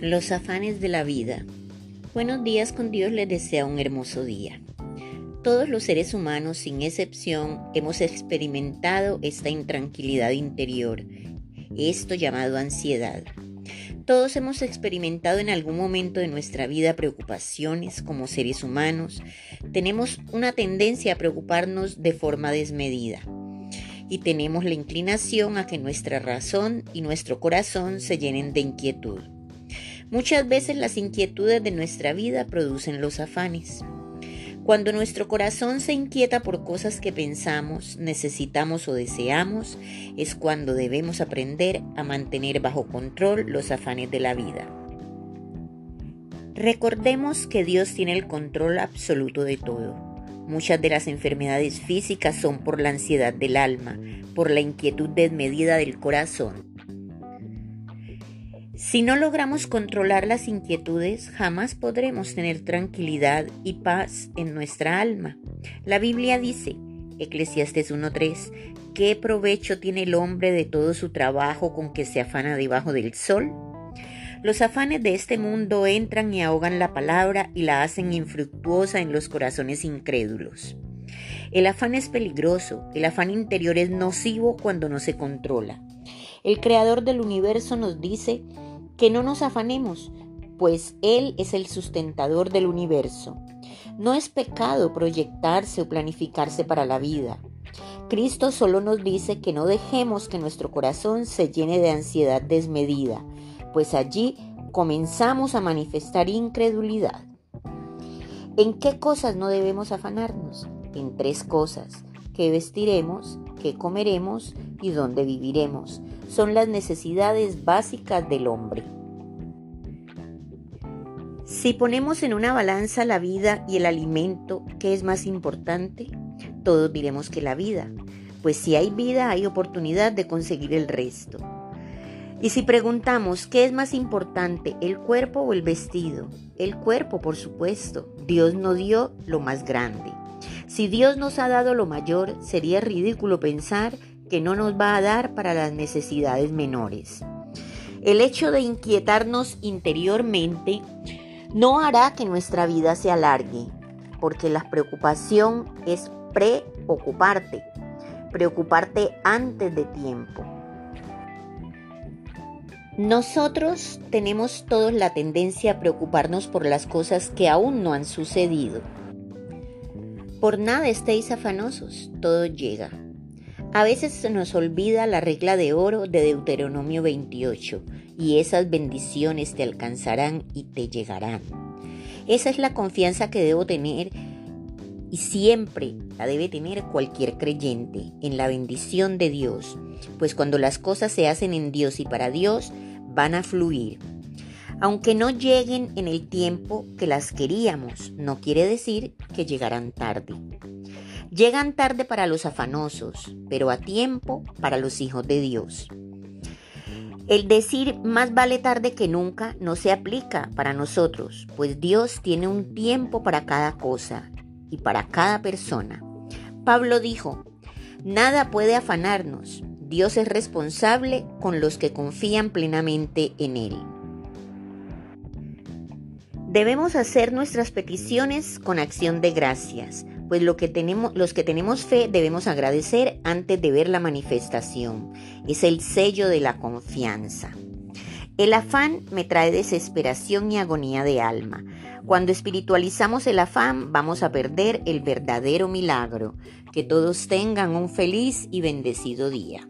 Los afanes de la vida. Buenos días con Dios les desea un hermoso día. Todos los seres humanos, sin excepción, hemos experimentado esta intranquilidad interior, esto llamado ansiedad. Todos hemos experimentado en algún momento de nuestra vida preocupaciones como seres humanos. Tenemos una tendencia a preocuparnos de forma desmedida y tenemos la inclinación a que nuestra razón y nuestro corazón se llenen de inquietud. Muchas veces las inquietudes de nuestra vida producen los afanes. Cuando nuestro corazón se inquieta por cosas que pensamos, necesitamos o deseamos, es cuando debemos aprender a mantener bajo control los afanes de la vida. Recordemos que Dios tiene el control absoluto de todo. Muchas de las enfermedades físicas son por la ansiedad del alma, por la inquietud desmedida del corazón. Si no logramos controlar las inquietudes, jamás podremos tener tranquilidad y paz en nuestra alma. La Biblia dice, Eclesiastes 1.3, ¿qué provecho tiene el hombre de todo su trabajo con que se afana debajo del sol? Los afanes de este mundo entran y ahogan la palabra y la hacen infructuosa en los corazones incrédulos. El afán es peligroso, el afán interior es nocivo cuando no se controla. El creador del universo nos dice que no nos afanemos, pues Él es el sustentador del universo. No es pecado proyectarse o planificarse para la vida. Cristo solo nos dice que no dejemos que nuestro corazón se llene de ansiedad desmedida, pues allí comenzamos a manifestar incredulidad. ¿En qué cosas no debemos afanarnos? En tres cosas, qué vestiremos, qué comeremos y dónde viviremos. Son las necesidades básicas del hombre. Si ponemos en una balanza la vida y el alimento, ¿qué es más importante? Todos diremos que la vida, pues si hay vida hay oportunidad de conseguir el resto. Y si preguntamos, ¿qué es más importante, el cuerpo o el vestido? El cuerpo, por supuesto. Dios nos dio lo más grande. Si Dios nos ha dado lo mayor, sería ridículo pensar que no nos va a dar para las necesidades menores. El hecho de inquietarnos interiormente no hará que nuestra vida se alargue, porque la preocupación es preocuparte, preocuparte antes de tiempo. Nosotros tenemos todos la tendencia a preocuparnos por las cosas que aún no han sucedido. Por nada estéis afanosos, todo llega. A veces se nos olvida la regla de oro de Deuteronomio 28 y esas bendiciones te alcanzarán y te llegarán. Esa es la confianza que debo tener y siempre la debe tener cualquier creyente en la bendición de Dios, pues cuando las cosas se hacen en Dios y para Dios, van a fluir. Aunque no lleguen en el tiempo que las queríamos, no quiere decir que llegarán tarde. Llegan tarde para los afanosos, pero a tiempo para los hijos de Dios. El decir más vale tarde que nunca no se aplica para nosotros, pues Dios tiene un tiempo para cada cosa y para cada persona. Pablo dijo, nada puede afanarnos, Dios es responsable con los que confían plenamente en Él. Debemos hacer nuestras peticiones con acción de gracias, pues lo que tenemos, los que tenemos fe debemos agradecer antes de ver la manifestación. Es el sello de la confianza. El afán me trae desesperación y agonía de alma. Cuando espiritualizamos el afán vamos a perder el verdadero milagro. Que todos tengan un feliz y bendecido día.